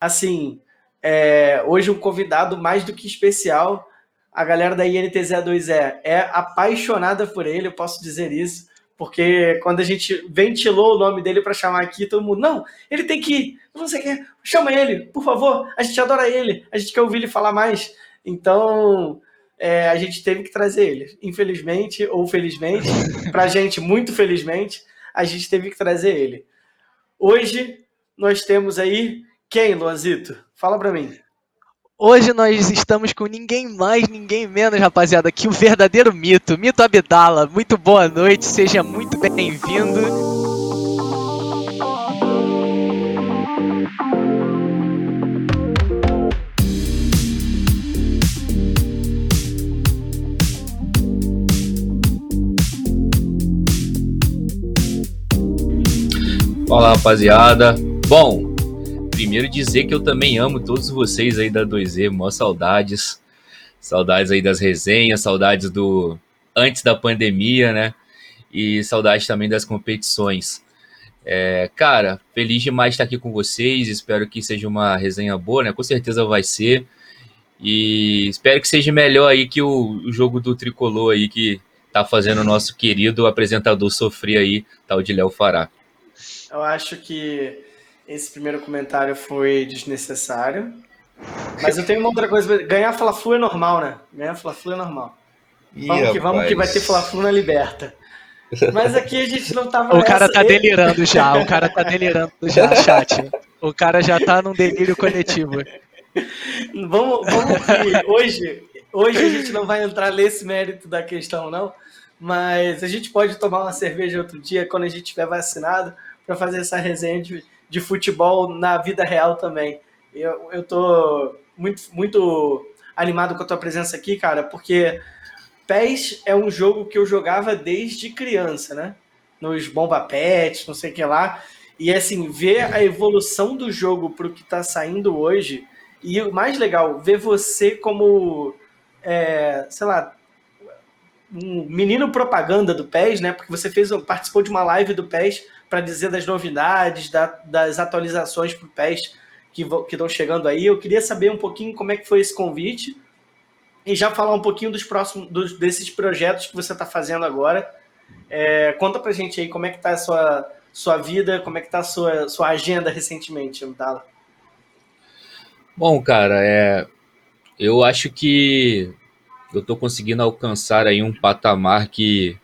assim, é, hoje um convidado mais do que especial. A galera da INTZ2E é apaixonada por ele, eu posso dizer isso, porque quando a gente ventilou o nome dele para chamar aqui, todo mundo, não, ele tem que ir, não sei chama ele, por favor, a gente adora ele, a gente quer ouvir ele falar mais. Então, é, a gente teve que trazer ele. Infelizmente ou felizmente, para a gente, muito felizmente, a gente teve que trazer ele. Hoje nós temos aí quem, Luanzito? Fala para mim. Hoje nós estamos com ninguém mais, ninguém menos, rapaziada, que o verdadeiro mito, Mito Abdala. Muito boa noite, seja muito bem-vindo. Fala rapaziada. Bom, primeiro dizer que eu também amo todos vocês aí da 2E, mó saudades. Saudades aí das resenhas, saudades do antes da pandemia, né? E saudades também das competições. É, cara, feliz demais estar aqui com vocês. Espero que seja uma resenha boa, né? Com certeza vai ser. E espero que seja melhor aí que o, o jogo do tricolor aí que tá fazendo o nosso querido apresentador sofrer aí, tal de Léo Fará. Eu acho que esse primeiro comentário foi desnecessário. Mas eu tenho uma outra coisa. Ganhar Fla-Flu é normal, né? Ganhar Fla-Flu é normal. Vamos que vamos que vai ter Fla-Flu na Liberta. Mas aqui a gente não tava. O cara tá delirando já, o cara tá delirando já, chat. O cara já tá num delírio coletivo. Vamos, vamos que hoje, hoje a gente não vai entrar nesse mérito da questão, não. Mas a gente pode tomar uma cerveja outro dia quando a gente estiver vacinado para fazer essa resenha de, de futebol na vida real também. Eu, eu tô muito, muito animado com a tua presença aqui, cara, porque PES é um jogo que eu jogava desde criança, né? Nos Bomba Pets, não sei o que lá. E assim, ver a evolução do jogo para o que está saindo hoje. E o mais legal, ver você como, é, sei lá, um menino propaganda do PES, né? Porque você fez, participou de uma live do PES para dizer das novidades, da, das atualizações para o PES que estão chegando aí. Eu queria saber um pouquinho como é que foi esse convite e já falar um pouquinho dos próximos dos, desses projetos que você está fazendo agora. É, conta para gente aí como é que está a sua, sua vida, como é que está a sua, sua agenda recentemente, Dala. Bom, cara, é, eu acho que eu estou conseguindo alcançar aí um patamar que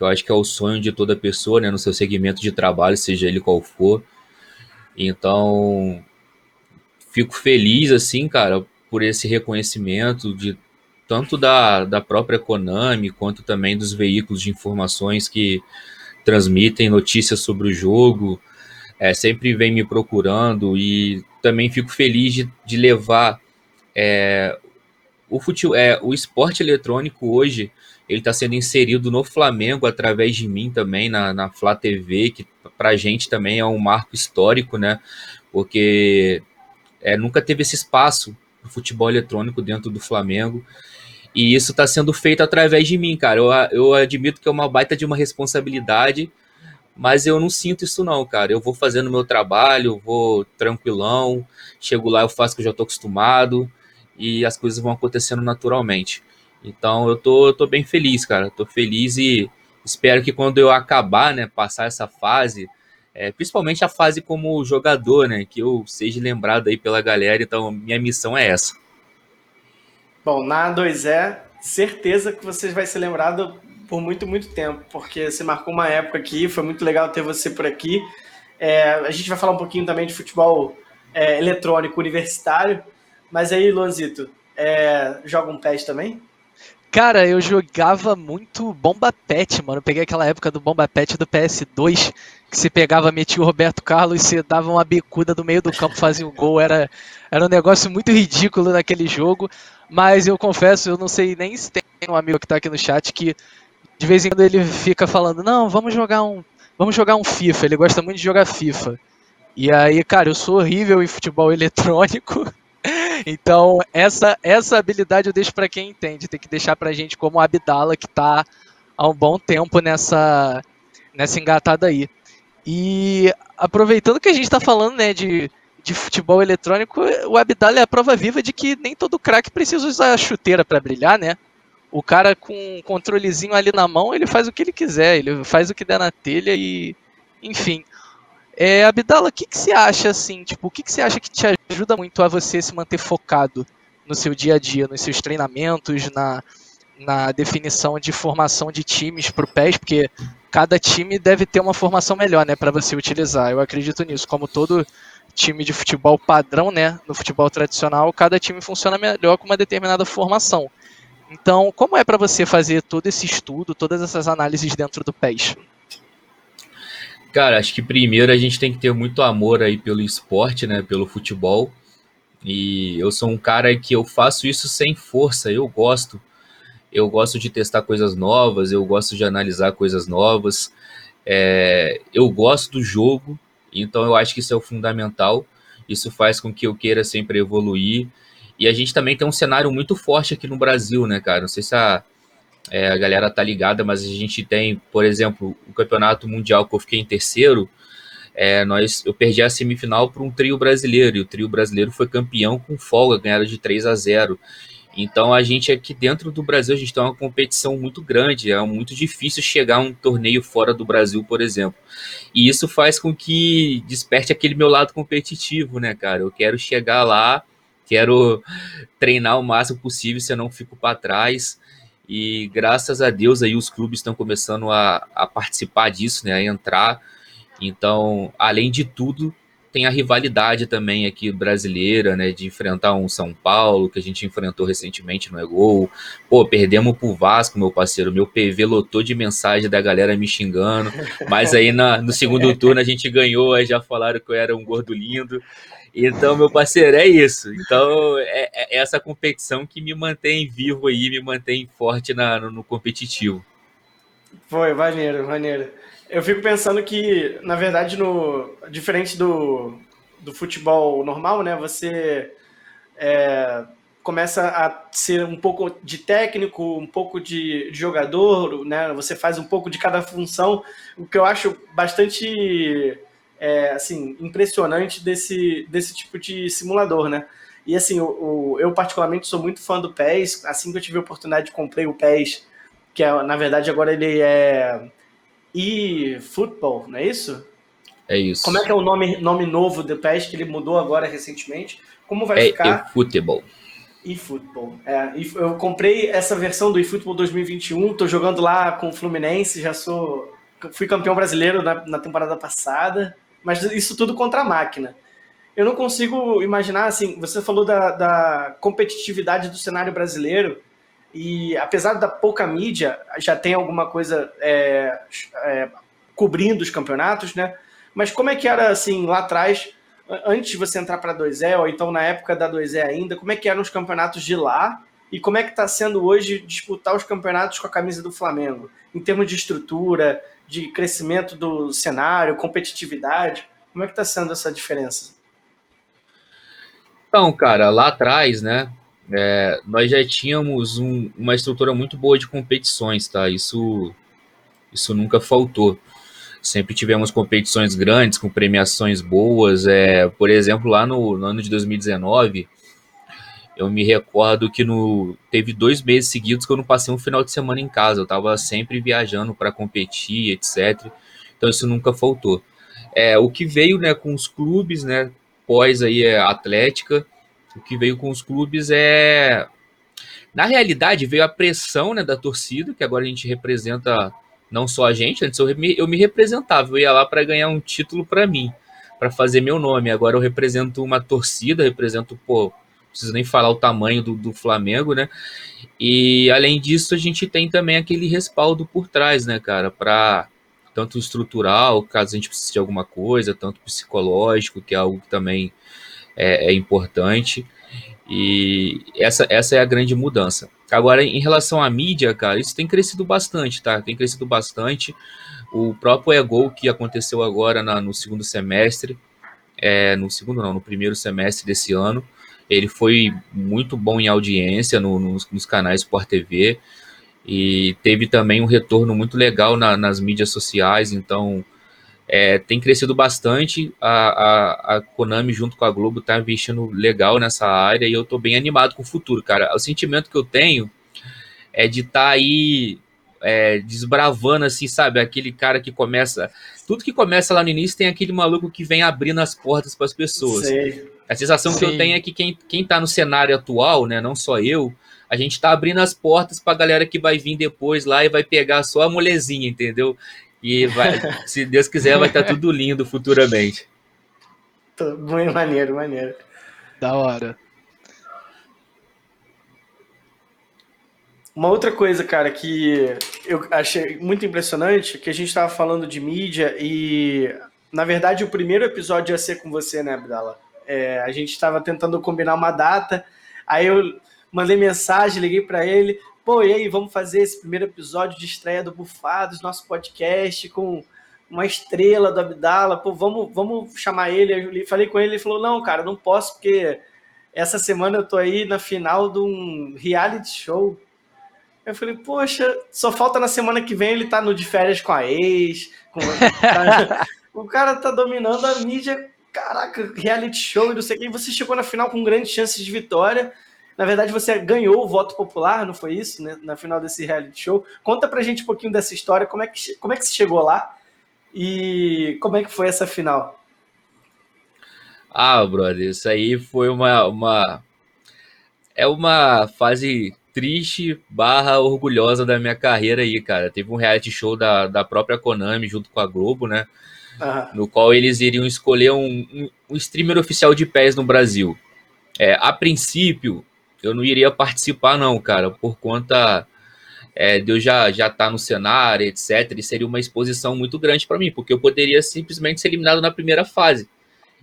que eu acho que é o sonho de toda pessoa, né, no seu segmento de trabalho, seja ele qual for. Então, fico feliz, assim, cara, por esse reconhecimento de tanto da, da própria Konami, quanto também dos veículos de informações que transmitem notícias sobre o jogo, é, sempre vem me procurando e também fico feliz de, de levar é, o, fute, é, o esporte eletrônico hoje ele está sendo inserido no Flamengo através de mim também, na, na Flá TV, que para a gente também é um marco histórico, né? Porque é, nunca teve esse espaço do futebol eletrônico dentro do Flamengo. E isso está sendo feito através de mim, cara. Eu, eu admito que é uma baita de uma responsabilidade, mas eu não sinto isso não, cara. Eu vou fazendo meu trabalho, vou tranquilão, chego lá, eu faço o que eu já estou acostumado e as coisas vão acontecendo naturalmente. Então eu tô, eu tô bem feliz, cara. Tô feliz e espero que quando eu acabar, né, passar essa fase, é, principalmente a fase como jogador, né, que eu seja lembrado aí pela galera. Então minha missão é essa. Bom, na 2E, certeza que você vai ser lembrado por muito, muito tempo, porque você marcou uma época aqui, foi muito legal ter você por aqui. É, a gente vai falar um pouquinho também de futebol é, eletrônico universitário, mas aí, Luanzito, é, joga um PES também? Cara, eu jogava muito Bomba Pet, mano. Eu peguei aquela época do Bomba Pet do PS2, que você pegava, metia o Roberto Carlos, você dava uma bicuda do meio do campo, fazia o gol. Era, era um negócio muito ridículo naquele jogo. Mas eu confesso, eu não sei nem se tem um amigo que tá aqui no chat que de vez em quando ele fica falando, não, vamos jogar um. Vamos jogar um FIFA. Ele gosta muito de jogar FIFA. E aí, cara, eu sou horrível em futebol eletrônico. Então, essa, essa habilidade eu deixo para quem entende. Tem que deixar pra gente como Abdala, que tá há um bom tempo nessa, nessa engatada aí. E aproveitando que a gente está falando né, de, de futebol eletrônico, o Abdala é a prova viva de que nem todo craque precisa usar a chuteira para brilhar, né? O cara com um controlezinho ali na mão, ele faz o que ele quiser, ele faz o que der na telha e. Enfim. É, Abdala, o que, que você acha assim? Tipo, o que, que você acha que te ajuda muito a você se manter focado no seu dia a dia, nos seus treinamentos, na, na definição de formação de times para o PES, porque cada time deve ter uma formação melhor, né, para você utilizar. Eu acredito nisso. Como todo time de futebol padrão, né, no futebol tradicional, cada time funciona melhor com uma determinada formação. Então, como é para você fazer todo esse estudo, todas essas análises dentro do PES? Cara, acho que primeiro a gente tem que ter muito amor aí pelo esporte, né, pelo futebol. E eu sou um cara que eu faço isso sem força, eu gosto. Eu gosto de testar coisas novas, eu gosto de analisar coisas novas. É, eu gosto do jogo, então eu acho que isso é o fundamental. Isso faz com que eu queira sempre evoluir. E a gente também tem um cenário muito forte aqui no Brasil, né, cara? Não sei se a, é, a galera tá ligada, mas a gente tem, por exemplo, o campeonato mundial que eu fiquei em terceiro. É, nós, eu perdi a semifinal para um trio brasileiro, e o trio brasileiro foi campeão com folga, ganharam de 3 a 0. Então a gente aqui dentro do Brasil, a gente tem uma competição muito grande, é muito difícil chegar a um torneio fora do Brasil, por exemplo. E isso faz com que desperte aquele meu lado competitivo, né, cara? Eu quero chegar lá, quero treinar o máximo possível, se eu não fico para trás. E graças a Deus aí os clubes estão começando a, a participar disso, né, a entrar. Então, além de tudo, tem a rivalidade também aqui brasileira, né, de enfrentar um São Paulo, que a gente enfrentou recentemente no E-Gol. Pô, perdemos pro Vasco, meu parceiro. Meu PV lotou de mensagem da galera me xingando. Mas aí na, no segundo turno a gente ganhou, aí já falaram que eu era um gordo lindo. Então, meu parceiro, é isso. Então, é, é essa competição que me mantém vivo aí, me mantém forte na, no, no competitivo. Foi, maneiro, maneiro. Eu fico pensando que, na verdade, no diferente do, do futebol normal, né? Você é, começa a ser um pouco de técnico, um pouco de, de, jogador, né? Você faz um pouco de cada função, o que eu acho bastante é, assim impressionante desse, desse tipo de simulador, né? E assim, o, o, eu particularmente sou muito fã do PES. Assim que eu tive a oportunidade, comprei o PES, que é, na verdade agora ele é e Football, não é isso? É isso. Como é que é o nome, nome novo do PES que ele mudou agora recentemente? Como vai é ficar? eFootball. eFootball. É, eu comprei essa versão do eFootball 2021, tô jogando lá com o Fluminense, já sou fui campeão brasileiro na, na temporada passada, mas isso tudo contra a máquina. Eu não consigo imaginar, assim, você falou da, da competitividade do cenário brasileiro, e apesar da pouca mídia, já tem alguma coisa é, é, cobrindo os campeonatos, né? Mas como é que era assim lá atrás, antes de você entrar para a 2E, ou então na época da 2E ainda, como é que eram os campeonatos de lá? E como é que está sendo hoje disputar os campeonatos com a camisa do Flamengo? Em termos de estrutura, de crescimento do cenário, competitividade, como é que está sendo essa diferença? Então, cara, lá atrás, né, é, nós já tínhamos um, uma estrutura muito boa de competições, tá? Isso, isso nunca faltou. Sempre tivemos competições grandes, com premiações boas. É, por exemplo, lá no, no ano de 2019, eu me recordo que no, teve dois meses seguidos que eu não passei um final de semana em casa. Eu estava sempre viajando para competir, etc. Então isso nunca faltou. É, o que veio né, com os clubes, né, pós aí é Atlética, o que veio com os clubes é. Na realidade, veio a pressão né, da torcida, que agora a gente representa não só a gente, antes eu me, eu me representava, eu ia lá para ganhar um título para mim, para fazer meu nome. Agora eu represento uma torcida, represento, pô, preciso nem falar o tamanho do, do Flamengo, né? E além disso, a gente tem também aquele respaldo por trás, né, cara, para tanto estrutural, caso a gente precise de alguma coisa, tanto psicológico, que é algo que também é, é importante. E essa, essa é a grande mudança. Agora, em relação à mídia, cara, isso tem crescido bastante, tá? Tem crescido bastante. O próprio Ego que aconteceu agora na, no segundo semestre, é, no segundo não, no primeiro semestre desse ano, ele foi muito bom em audiência no, nos, nos, canais Sport TV e teve também um retorno muito legal na, nas mídias sociais, então é, tem crescido bastante. A, a, a, Konami, junto com a Globo, tá investindo legal nessa área e eu tô bem animado com o futuro, cara. O sentimento que eu tenho é de estar tá aí é, desbravando, assim, sabe? Aquele cara que começa. Tudo que começa lá no início tem aquele maluco que vem abrindo as portas para as pessoas. Sei. A sensação Sim. que eu tenho é que quem, quem tá no cenário atual, né, não só eu, a gente está abrindo as portas para a galera que vai vir depois lá e vai pegar só a molezinha, entendeu? E vai, se Deus quiser, vai estar tá tudo lindo futuramente. Muito maneiro, maneiro. Da hora. Uma outra coisa, cara, que eu achei muito impressionante, que a gente estava falando de mídia e, na verdade, o primeiro episódio ia ser com você, né, Abdala? É, a gente estava tentando combinar uma data, aí eu mandei mensagem, liguei para ele, pô, e aí, vamos fazer esse primeiro episódio de estreia do Bufados, nosso podcast, com uma estrela do Abdala, pô, vamos, vamos chamar ele. Eu falei com ele, ele falou, não, cara, não posso, porque essa semana eu tô aí na final de um reality show. Eu falei, poxa, só falta na semana que vem ele tá no de férias com a ex. Com... o cara tá dominando a mídia, caraca, reality show e não sei o que. Você chegou na final com grandes chances de vitória. Na verdade, você ganhou o voto popular, não foi isso? Né? Na final desse reality show. Conta pra gente um pouquinho dessa história, como é que, como é que você chegou lá e como é que foi essa final? Ah, brother, isso aí foi uma, uma é uma fase triste barra orgulhosa da minha carreira aí, cara. Teve um reality show da, da própria Konami junto com a Globo, né? No qual eles iriam escolher um, um, um streamer oficial de pés no Brasil. É, a princípio, eu não iria participar, não, cara, por conta é, de eu já já estar tá no cenário, etc. E seria uma exposição muito grande para mim, porque eu poderia simplesmente ser eliminado na primeira fase.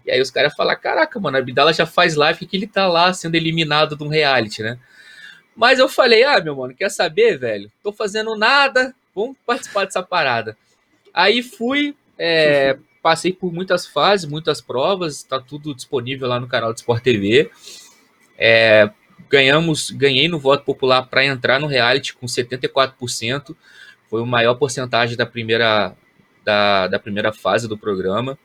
E aí os caras falam: caraca, mano, a Abdala já faz live que ele tá lá sendo eliminado de um reality, né? Mas eu falei: ah, meu mano, quer saber, velho? Tô fazendo nada, vamos participar dessa parada. Aí fui, é, passei por muitas fases, muitas provas, tá tudo disponível lá no canal do Sport TV. É, ganhamos, ganhei no voto popular para entrar no reality com 74%. Foi o maior porcentagem da primeira, da, da primeira fase do programa.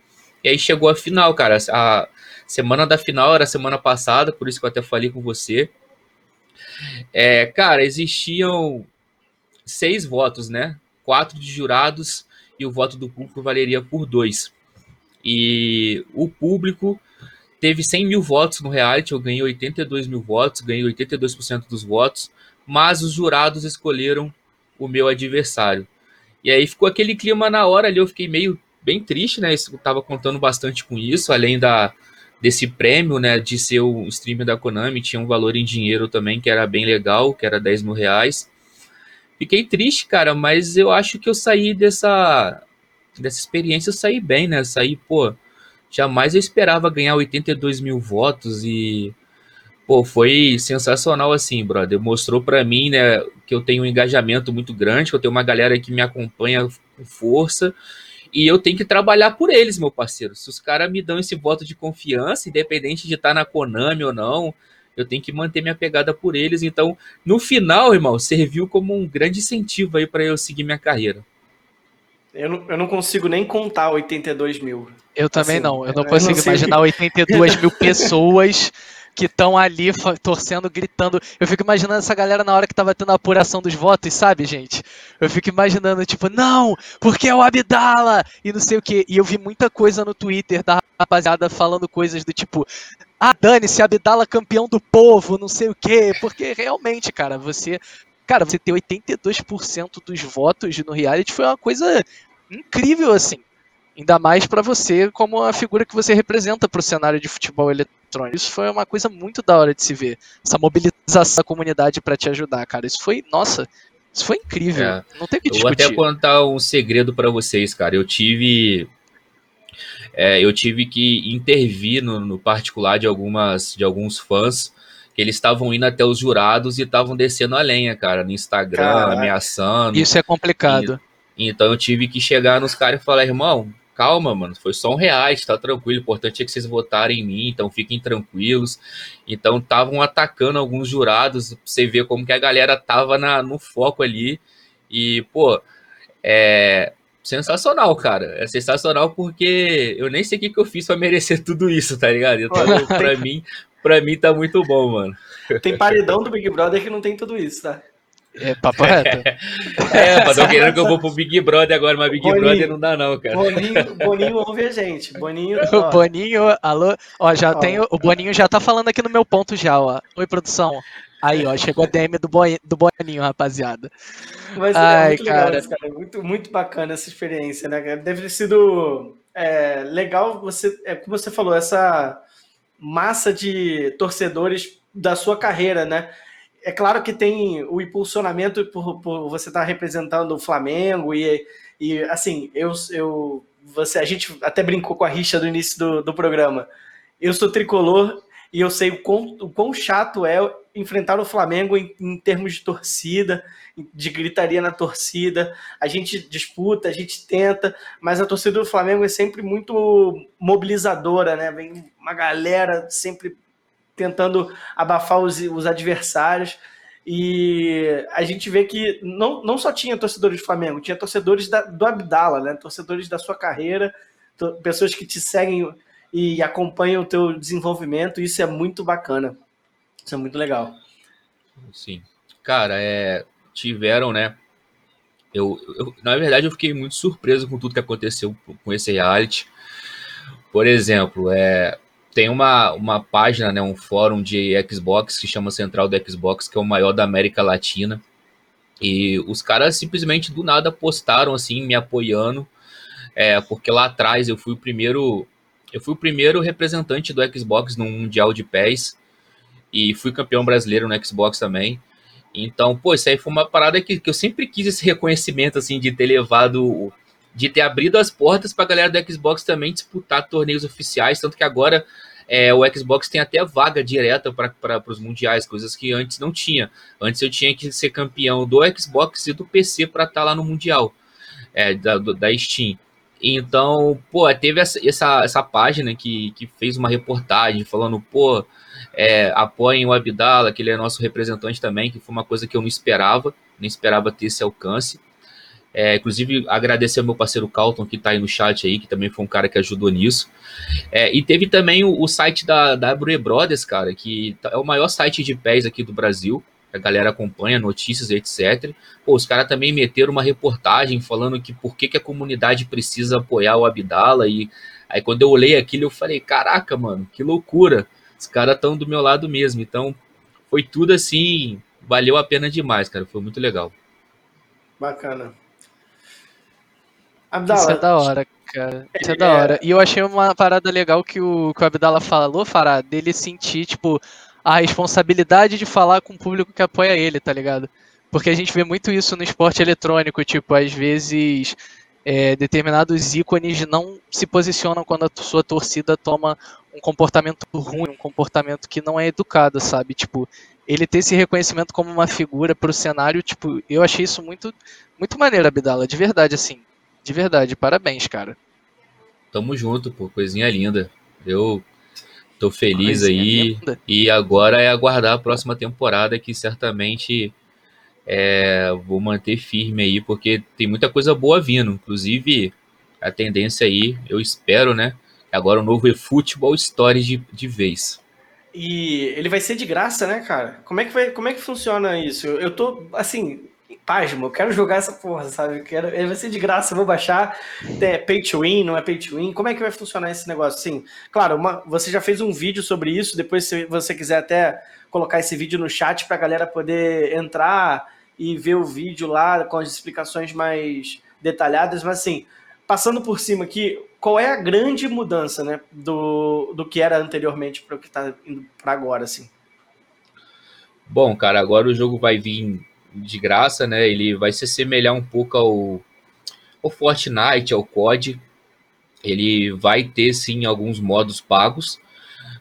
E aí chegou a final, cara. A semana da final era semana passada, por isso que eu até falei com você. É, cara, existiam seis votos, né? Quatro de jurados e o voto do público valeria por dois. E o público teve 100 mil votos no reality, eu ganhei 82 mil votos, ganhei 82% dos votos, mas os jurados escolheram o meu adversário. E aí ficou aquele clima na hora ali, eu fiquei meio bem triste, né? Eu tava contando bastante com isso, além da desse prêmio, né, de ser o streamer da Konami, tinha um valor em dinheiro também que era bem legal, que era 10 mil reais. Fiquei triste, cara, mas eu acho que eu saí dessa, dessa experiência, eu saí bem, né? Saí, pô, jamais eu esperava ganhar 82 mil votos e pô, foi sensacional assim, brother. Mostrou para mim, né, que eu tenho um engajamento muito grande, que eu tenho uma galera que me acompanha com força e eu tenho que trabalhar por eles, meu parceiro. Se os caras me dão esse voto de confiança, independente de estar tá na Konami ou não, eu tenho que manter minha pegada por eles. Então, no final, irmão, serviu como um grande incentivo aí para eu seguir minha carreira. Eu não, eu não consigo nem contar 82 mil. Eu também assim, não. Eu não consigo eu não imaginar 82 mil pessoas que estão ali torcendo, gritando. Eu fico imaginando essa galera na hora que tava tendo a apuração dos votos, sabe, gente? Eu fico imaginando, tipo, não, porque é o Abdala! E não sei o que. E eu vi muita coisa no Twitter da rapaziada falando coisas do tipo, ah, dane-se, Abdala campeão do povo, não sei o que. Porque realmente, cara, você Cara, você ter 82% dos votos no reality foi uma coisa incrível, assim. Ainda mais para você, como a figura que você representa para o cenário de futebol eletrônico. Isso foi uma coisa muito da hora de se ver. Essa mobilização da comunidade para te ajudar, cara. Isso foi, nossa, isso foi incrível. É. Não tem que discutir. Eu vou até contar um segredo para vocês, cara. Eu tive é, eu tive que intervir no, no, particular de algumas de alguns fãs que eles estavam indo até os jurados e estavam descendo a lenha, cara, no Instagram, Caraca. ameaçando. Isso é complicado. E, então eu tive que chegar nos caras e falar, irmão, calma, mano, foi só um reais, tá tranquilo, o importante é que vocês votarem em mim, então fiquem tranquilos. Então estavam atacando alguns jurados, pra você ver como que a galera tava na, no foco ali. E, pô, é, sensacional, cara. É sensacional porque eu nem sei o que, que eu fiz pra merecer tudo isso, tá ligado? Então, pra mim, pra mim tá muito bom, mano. Tem paredão do Big Brother que não tem tudo isso, tá? É, papo reto. é, mas tô querendo que eu vou pro Big Brother agora, mas Big Boninho, Brother não dá não, cara. Boninho, Boninho ouve a gente. Boninho, ó. O Boninho, alô, ó, já ó. tem, o Boninho já tá falando aqui no meu ponto já, ó. Oi, produção. Aí, ó, chegou a DM do, Boi, do Boninho, rapaziada. Mas é Ai, é muito cara. legal, cara. Muito, muito bacana essa experiência, né? Deve ter sido é, legal você, é, como você falou, essa massa de torcedores da sua carreira, né? É claro que tem o impulsionamento por, por você estar tá representando o Flamengo e, e assim, eu, eu você, a gente até brincou com a rixa do início do, do programa. Eu sou tricolor e eu sei o quão, o quão chato é enfrentar o Flamengo em, em, termos de torcida, de gritaria na torcida. A gente disputa, a gente tenta, mas a torcida do Flamengo é sempre muito mobilizadora, né? Vem uma galera sempre tentando abafar os, os adversários. E a gente vê que não, não só tinha torcedores do Flamengo, tinha torcedores da, do Abdala, né? Torcedores da sua carreira, pessoas que te seguem e acompanha o teu desenvolvimento. Isso é muito bacana. Isso é muito legal. Sim. Cara, é, tiveram, né? Eu, eu, na verdade, eu fiquei muito surpreso com tudo que aconteceu com esse reality. Por exemplo, é, tem uma, uma página, né, um fórum de Xbox que chama Central do Xbox, que é o maior da América Latina. E os caras simplesmente do nada postaram assim, me apoiando. É, porque lá atrás eu fui o primeiro eu fui o primeiro representante do Xbox no Mundial de PES e fui campeão brasileiro no Xbox também. Então, pô, isso aí foi uma parada que, que eu sempre quis esse reconhecimento, assim, de ter levado, de ter abrido as portas para a galera do Xbox também disputar torneios oficiais, tanto que agora é, o Xbox tem até vaga direta para os mundiais, coisas que antes não tinha. Antes eu tinha que ser campeão do Xbox e do PC para estar tá lá no mundial é, da, da Steam. Então, pô, teve essa, essa, essa página que, que fez uma reportagem falando, pô, é, apoiem o Abdala, que ele é nosso representante também, que foi uma coisa que eu não esperava, nem esperava ter esse alcance. É, inclusive, agradecer ao meu parceiro Calton, que está aí no chat aí, que também foi um cara que ajudou nisso. É, e teve também o, o site da, da Brue Brothers, cara, que tá, é o maior site de pés aqui do Brasil a galera acompanha notícias etc. Pô, os caras também meteram uma reportagem falando que por que, que a comunidade precisa apoiar o Abdala. E aí quando eu olhei aquilo, eu falei, caraca, mano, que loucura. Os caras estão do meu lado mesmo. Então, foi tudo assim, valeu a pena demais, cara. Foi muito legal. Bacana. Abdala. Isso é da hora, cara. Isso é, é da hora. E eu achei uma parada legal que o, que o Abdala falou, Fará, dele sentir, tipo, a responsabilidade de falar com o público que apoia ele, tá ligado? Porque a gente vê muito isso no esporte eletrônico, tipo, às vezes é, determinados ícones não se posicionam quando a sua torcida toma um comportamento ruim, um comportamento que não é educado, sabe? Tipo, ele ter esse reconhecimento como uma figura pro cenário, tipo, eu achei isso muito, muito maneiro, Abdala, de verdade, assim. De verdade, parabéns, cara. Tamo junto, pô, coisinha linda. Eu Tô feliz aí. E agora é aguardar a próxima temporada, que certamente é, vou manter firme aí, porque tem muita coisa boa vindo. Inclusive, a tendência aí, eu espero, né? Agora o novo eFootball Stories de, de vez. E ele vai ser de graça, né, cara? Como é que, vai, como é que funciona isso? Eu, eu tô, assim, pasmo, eu quero jogar essa porra, sabe? Eu quero, vai ser de graça, eu vou baixar. É pay to win, não é pay to win? Como é que vai funcionar esse negócio? Sim, claro, uma, você já fez um vídeo sobre isso, depois se você quiser até colocar esse vídeo no chat para a galera poder entrar e ver o vídeo lá com as explicações mais detalhadas, mas assim, passando por cima aqui, qual é a grande mudança, né, do, do que era anteriormente para o que está indo para agora, assim? Bom, cara, agora o jogo vai vir de graça, né? Ele vai se assemelhar um pouco ao, ao Fortnite, ao COD. Ele vai ter sim alguns modos pagos,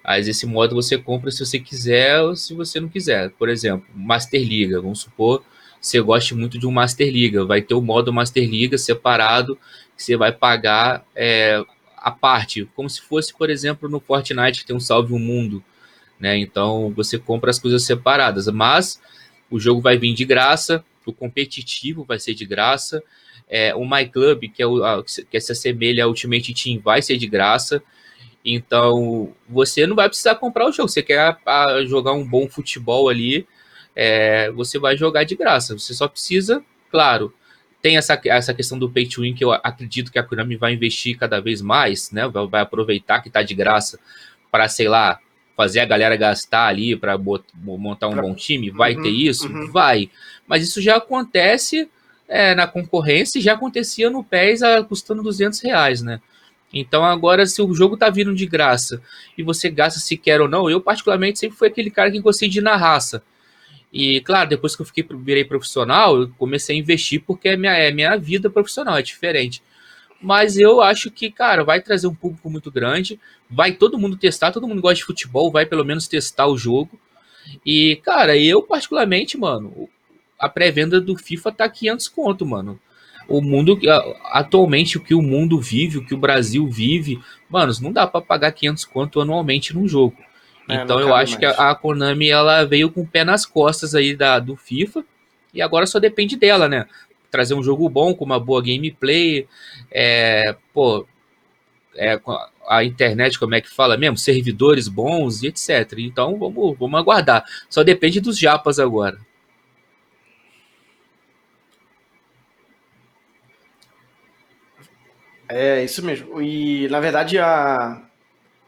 mas esse modo você compra se você quiser ou se você não quiser. Por exemplo, Master Liga, vamos supor você goste muito de um Master Liga, vai ter o modo Master Liga separado que você vai pagar é, a parte, como se fosse, por exemplo, no Fortnite que tem um Salve o Mundo, né? Então você compra as coisas separadas, mas o jogo vai vir de graça, o competitivo vai ser de graça. É, o My Club, que, é o, a, que se assemelha ao Ultimate Team, vai ser de graça. Então, você não vai precisar comprar o jogo. Você quer a, a jogar um bom futebol ali, é, você vai jogar de graça. Você só precisa, claro, tem essa, essa questão do pay to win que eu acredito que a Konami vai investir cada vez mais, né? Vai, vai aproveitar que está de graça para, sei lá, fazer a galera gastar ali para montar um pra... bom time. Vai uhum, ter isso? Uhum. Vai. Mas isso já acontece é, na concorrência e já acontecia no PES a, custando 200 reais, né? Então agora, se o jogo tá vindo de graça e você gasta se quer ou não, eu particularmente sempre fui aquele cara que gostei de ir na raça. E claro, depois que eu fiquei virei profissional, eu comecei a investir porque é minha, é minha vida profissional, é diferente. Mas eu acho que, cara, vai trazer um público muito grande, vai todo mundo testar, todo mundo gosta de futebol, vai pelo menos testar o jogo. E, cara, eu particularmente, mano, a pré-venda do FIFA tá 500 conto, mano o mundo atualmente o que o mundo vive, o que o Brasil vive, mano, não dá para pagar 500 conto anualmente num jogo. É, então eu acho mais. que a, a, Konami ela veio com o pé nas costas aí da do FIFA e agora só depende dela, né? Trazer um jogo bom com uma boa gameplay, é, pô, é, a internet, como é que fala mesmo? Servidores bons e etc. Então vamos, vamos aguardar. Só depende dos japas agora. É, isso mesmo. E, na verdade, a,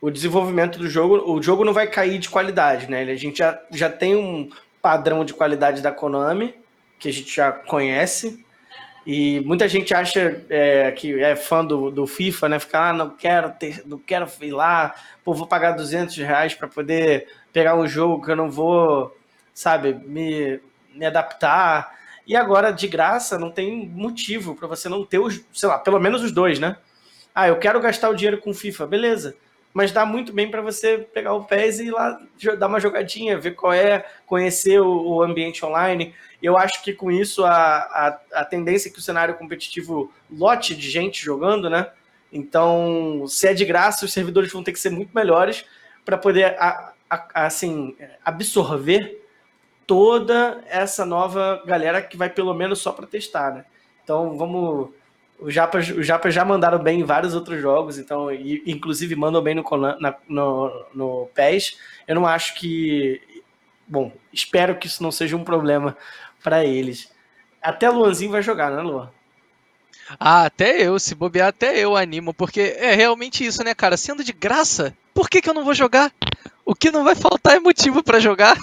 o desenvolvimento do jogo, o jogo não vai cair de qualidade, né? A gente já, já tem um padrão de qualidade da Konami, que a gente já conhece, e muita gente acha é, que é fã do, do FIFA, né? Ficar, ah, não quero ter, não quero ir lá, pô, vou pagar 200 reais para poder pegar um jogo que eu não vou, sabe, me, me adaptar. E agora, de graça, não tem motivo para você não ter os, sei lá, pelo menos os dois, né? Ah, eu quero gastar o dinheiro com FIFA, beleza. Mas dá muito bem para você pegar o PES e ir lá dar uma jogadinha, ver qual é, conhecer o, o ambiente online. Eu acho que com isso a, a, a tendência é que o cenário competitivo lote de gente jogando, né? Então, se é de graça, os servidores vão ter que ser muito melhores para poder, a, a, assim, absorver toda essa nova galera que vai pelo menos só para testar, né? Então vamos. Os Japas, já mandaram bem em vários outros jogos, então, e, inclusive mandam bem no, na, no, no PES. Eu não acho que. Bom, espero que isso não seja um problema para eles. Até Luanzinho vai jogar, né, Luan? Ah, até eu, se bobear, até eu animo, porque é realmente isso, né, cara? Sendo de graça, por que, que eu não vou jogar? O que não vai faltar é motivo para jogar.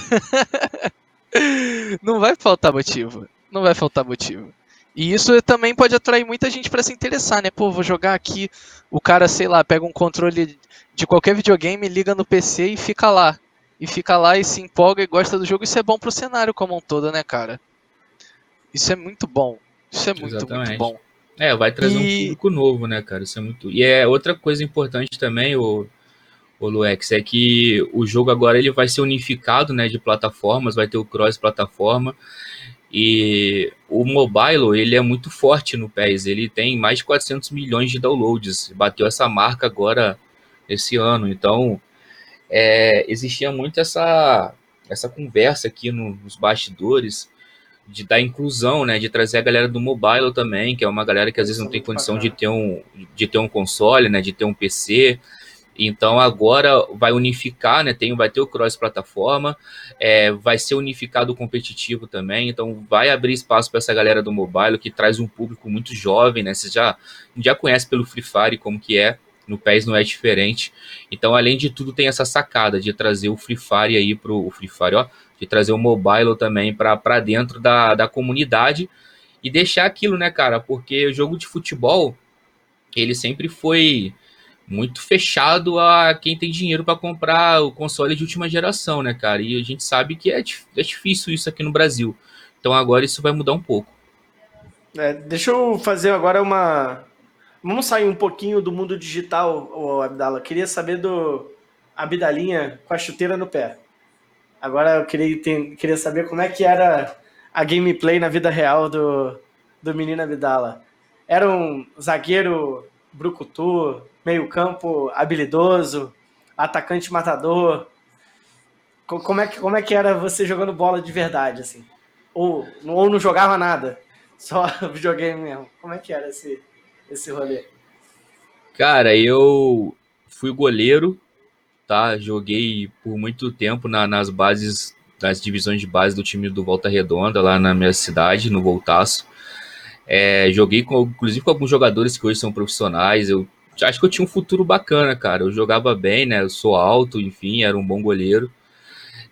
não vai faltar motivo. Não vai faltar motivo. E isso também pode atrair muita gente para se interessar, né? Pô, vou jogar aqui. O cara, sei lá, pega um controle de qualquer videogame, liga no PC e fica lá. E fica lá e se empolga e gosta do jogo. Isso é bom pro cenário como um todo, né, cara? Isso é muito bom. Isso é muito, Exatamente. muito bom. É, vai trazer e... um público novo, né, cara? Isso é muito. E é outra coisa importante também, o o Luex, é que o jogo agora ele vai ser unificado, né, de plataformas, vai ter o cross plataforma e o mobile ele é muito forte no PES, ele tem mais de 400 milhões de downloads, bateu essa marca agora esse ano, então é, existia muito essa essa conversa aqui no, nos bastidores de dar inclusão, né, de trazer a galera do mobile também, que é uma galera que às vezes não tem condição de ter um de ter um console, né, de ter um PC, então agora vai unificar, né? Tem, vai ter o cross plataforma, é, vai ser unificado o competitivo também. Então vai abrir espaço para essa galera do mobile que traz um público muito jovem, né? Você já já conhece pelo Free Fire como que é. No PES não é diferente. Então, além de tudo, tem essa sacada de trazer o Free Fire aí pro o Free Fire, ó, de trazer o mobile também para dentro da, da comunidade e deixar aquilo, né, cara? Porque o jogo de futebol ele sempre foi muito fechado a quem tem dinheiro para comprar o console de última geração, né, cara? E a gente sabe que é, é difícil isso aqui no Brasil. Então agora isso vai mudar um pouco. É, deixa eu fazer agora uma. Vamos sair um pouquinho do mundo digital, Abdala. Queria saber do Abdalinha com a chuteira no pé. Agora eu queria, queria saber como é que era a gameplay na vida real do, do menino Abdala. Era um zagueiro brucutu, meio-campo habilidoso, atacante matador. Como é, que, como é que era você jogando bola de verdade, assim? Ou, ou não jogava nada? só videogame mesmo? Como é que era esse, esse rolê? Cara, eu fui goleiro, tá? Joguei por muito tempo na, nas bases, nas divisões de base do time do Volta Redonda, lá na minha cidade, no Voltaço. É, joguei com, inclusive com alguns jogadores que hoje são profissionais. Eu acho que eu tinha um futuro bacana, cara. Eu jogava bem, né? Eu sou alto, enfim, era um bom goleiro.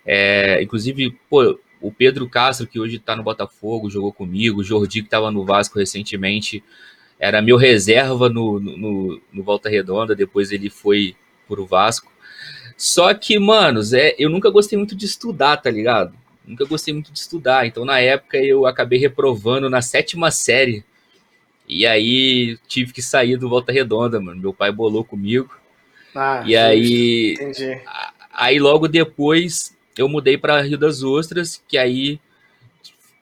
É, inclusive, pô, o Pedro Castro, que hoje tá no Botafogo, jogou comigo. O Jordi, que tava no Vasco recentemente, era meu reserva no, no, no Volta Redonda. Depois ele foi pro Vasco. Só que, manos, é, eu nunca gostei muito de estudar, tá ligado? nunca gostei muito de estudar. Então, na época, eu acabei reprovando na sétima série. E aí tive que sair do Volta Redonda, mano. Meu pai bolou comigo. Ah, e aí. Entendi. Aí logo depois eu mudei para Rio das Ostras, que aí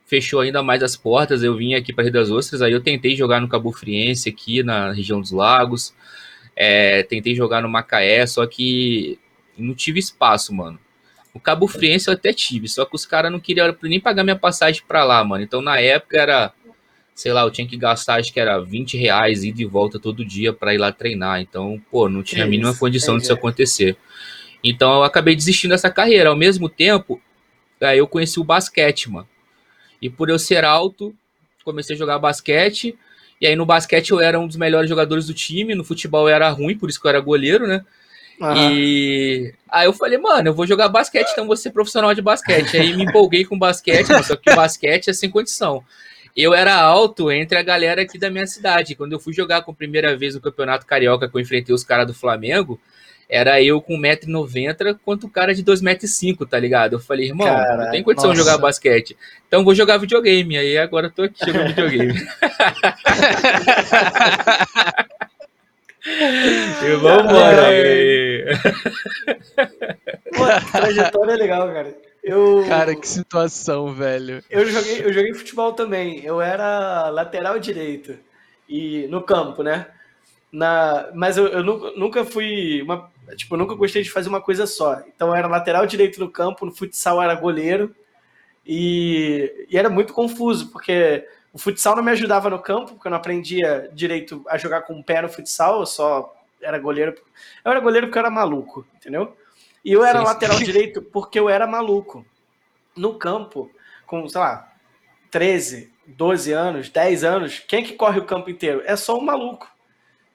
fechou ainda mais as portas. Eu vim aqui para Rio das Ostras, aí eu tentei jogar no Cabo Friense aqui na região dos Lagos. É, tentei jogar no Macaé, só que não tive espaço, mano. O Cabo Friense eu até tive, só que os caras não queriam nem pagar minha passagem pra lá, mano. Então na época era, sei lá, eu tinha que gastar, acho que era 20 reais ida e volta todo dia pra ir lá treinar. Então, pô, não tinha a mínima condição Entendi. disso acontecer. Então eu acabei desistindo dessa carreira. Ao mesmo tempo, aí eu conheci o basquete, mano. E por eu ser alto, comecei a jogar basquete. E aí no basquete eu era um dos melhores jogadores do time, no futebol eu era ruim, por isso que eu era goleiro, né? Uhum. E aí eu falei, mano, eu vou jogar basquete, então vou ser profissional de basquete. Aí me empolguei com basquete, só que basquete é sem condição. Eu era alto entre a galera aqui da minha cidade. Quando eu fui jogar com a primeira vez no Campeonato Carioca, que eu enfrentei os caras do Flamengo, era eu com 1,90m quanto o cara de 2,5m, tá ligado? Eu falei, irmão, Caraca, não tem condição nossa. de jogar basquete. Então vou jogar videogame. Aí agora eu tô aqui jogando videogame. E vambora. Pô, trajetória é legal, cara. Eu, cara, que situação, velho. Eu joguei, eu joguei futebol também. Eu era lateral direito. E no campo, né? Na, mas eu, eu nunca, nunca fui. Uma, tipo, eu nunca gostei de fazer uma coisa só. Então eu era lateral direito no campo, no futsal era goleiro. E, e era muito confuso, porque o futsal não me ajudava no campo, porque eu não aprendia direito a jogar com o pé no futsal, eu só era goleiro. Eu era goleiro porque eu era maluco, entendeu? E eu era sim, lateral sim. direito porque eu era maluco. No campo, com, sei lá, 13, 12 anos, 10 anos, quem que corre o campo inteiro? É só um maluco.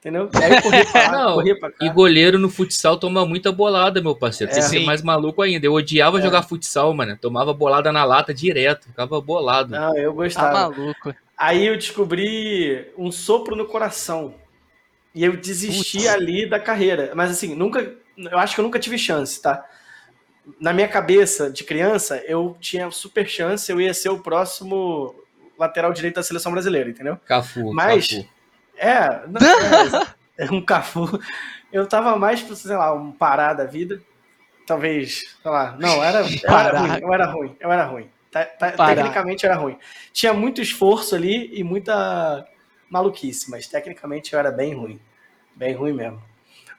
Entendeu? Aí eu corria pra lá, Não, corria pra cá. E goleiro no futsal toma muita bolada, meu parceiro. É, Tem que ser mais maluco ainda. Eu odiava é. jogar futsal, mano. Tomava bolada na lata direto. Ficava bolado. Não, eu gostava. Tá maluco. Aí eu descobri um sopro no coração. E eu desisti Putz. ali da carreira. Mas assim, nunca. Eu acho que eu nunca tive chance, tá? Na minha cabeça de criança, eu tinha super chance, eu ia ser o próximo lateral direito da seleção brasileira, entendeu? Cafu. Mas. Cafu é, não, é, é um Cafu. Eu tava mais pra, sei lá, um Pará da vida. Talvez, sei lá. Não, era, eu era ruim, eu era ruim, eu era ruim. Tecnicamente eu era ruim. Tinha muito esforço ali e muita maluquice, mas tecnicamente eu era bem ruim. Bem ruim mesmo.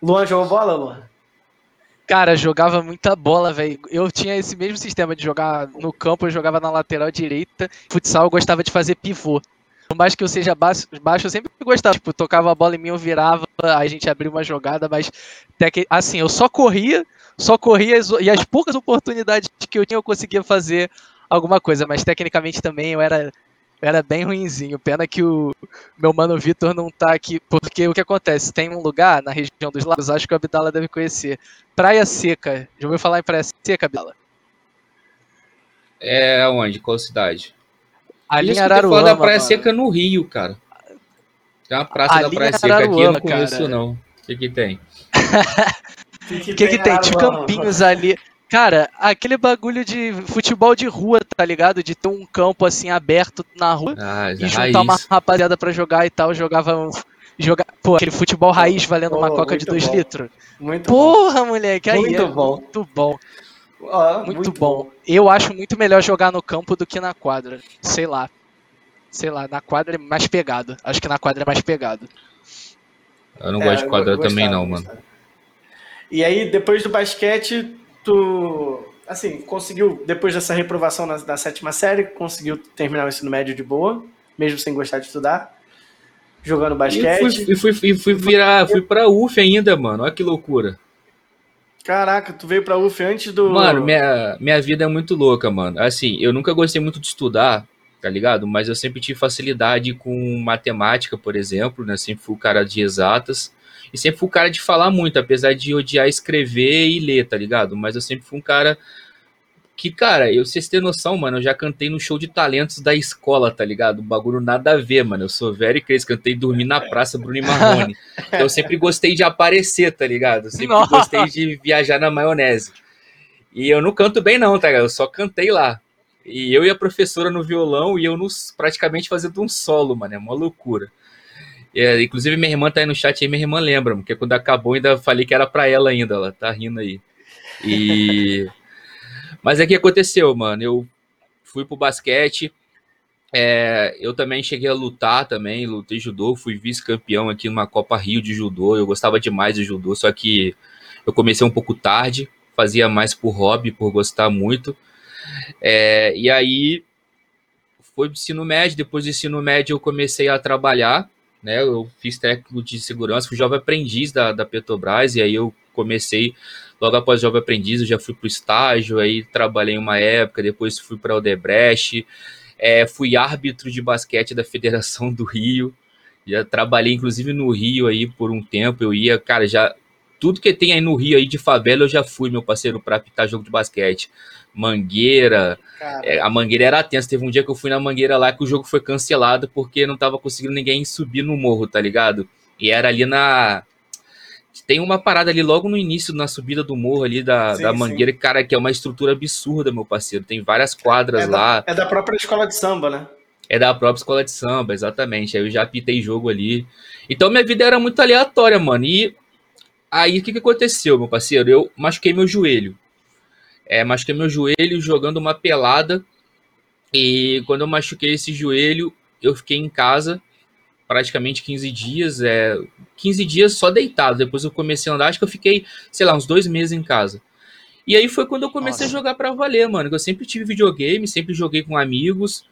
Luan jogou bola, Luan? Cara, jogava muita bola, velho. Eu tinha esse mesmo sistema de jogar no campo, eu jogava na lateral direita. Futsal eu gostava de fazer pivô. Por mais que eu seja baixo, baixo, eu sempre gostava. Tipo, tocava a bola em mim, eu virava, aí a gente abria uma jogada, mas assim, eu só corria, só corria e as poucas oportunidades que eu tinha eu conseguia fazer alguma coisa, mas tecnicamente também eu era eu era bem ruinzinho. Pena que o meu mano Vitor não tá aqui, porque o que acontece? Tem um lugar na região dos lagos, acho que o Abdala deve conhecer. Praia Seca. Já ouviu falar em Praia Seca, Abdala? É onde? Qual cidade? Ali em Araruama. da Praia mano. Seca no Rio, cara. Tem uma praça Ali da Praia Seca aqui, eu não conheço cara. não. O que que tem? O que, que, que tem? De campinhos ali. Cara, aquele bagulho de futebol de rua, tá ligado? De ter um campo assim aberto na rua ah, e juntar raiz. uma rapaziada pra jogar e tal. Jogava. Joga... Pô, aquele futebol raiz valendo uma coca de 2 litros. Muito Porra, bom. moleque, aí muito é bom. muito bom. Ah, muito, muito bom. bom. Eu acho muito melhor jogar no campo do que na quadra. Sei lá. Sei lá, na quadra é mais pegado. Acho que na quadra é mais pegado. Eu não é, gosto de quadra também, não, mano. E aí, depois do basquete, tu. Assim, conseguiu, depois dessa reprovação na, da sétima série, conseguiu terminar o ensino médio de boa. mesmo sem gostar de estudar? Jogando basquete? E fui, fui, fui, virar, fui pra UF ainda, mano. Olha que loucura. Caraca, tu veio pra UF antes do. Mano, minha, minha vida é muito louca, mano. Assim, eu nunca gostei muito de estudar, tá ligado? Mas eu sempre tive facilidade com matemática, por exemplo, né? Sempre fui o cara de exatas. E sempre fui o cara de falar muito, apesar de odiar escrever e ler, tá ligado? Mas eu sempre fui um cara que, cara, eu, vocês terem noção, mano, eu já cantei no show de talentos da escola, tá ligado? O bagulho nada a ver, mano. Eu sou velho e cresço, cantei Dormir na Praça, Bruno e Marrone. Então eu sempre gostei de aparecer, tá ligado? Eu sempre Nossa. gostei de viajar na maionese. E eu não canto bem, não, tá ligado? Eu só cantei lá. E eu e a professora no violão e eu nos, praticamente fazendo um solo, mano. É uma loucura. É, inclusive, minha irmã tá aí no chat aí, minha irmã lembra, porque quando acabou ainda falei que era pra ela ainda, ela tá rindo aí. E. Mas é que aconteceu, mano. Eu fui pro basquete. É, eu também cheguei a lutar também, lutei judô, fui vice-campeão aqui numa Copa Rio de judô. Eu gostava demais de judô, só que eu comecei um pouco tarde, fazia mais por hobby, por gostar muito. É, e aí foi ensino médio, depois do ensino médio eu comecei a trabalhar, né? Eu fiz técnico de segurança, fui jovem aprendiz da, da Petrobras, e aí eu comecei Logo após Jovem Aprendiz, eu já fui para o estágio, aí trabalhei uma época, depois fui para o Odebrecht, é, fui árbitro de basquete da Federação do Rio, já trabalhei inclusive no Rio aí por um tempo, eu ia, cara, já tudo que tem aí no Rio aí de favela eu já fui, meu parceiro, para apitar jogo de basquete. Mangueira, é, a Mangueira era tensa, teve um dia que eu fui na Mangueira lá que o jogo foi cancelado porque não tava conseguindo ninguém subir no morro, tá ligado? E era ali na tem uma parada ali logo no início, na subida do morro ali da, sim, da Mangueira, sim. cara, que é uma estrutura absurda, meu parceiro. Tem várias quadras é lá. Da, é da própria escola de samba, né? É da própria escola de samba, exatamente. Aí eu já pitei jogo ali. Então minha vida era muito aleatória, mano. E aí o que, que aconteceu, meu parceiro? Eu machuquei meu joelho. É, machuquei meu joelho jogando uma pelada. E quando eu machuquei esse joelho, eu fiquei em casa praticamente 15 dias, é, 15 dias só deitado. Depois eu comecei a andar, acho que eu fiquei, sei lá, uns dois meses em casa. E aí foi quando eu comecei Nossa. a jogar para valer, mano. Eu sempre tive videogame, sempre joguei com amigos,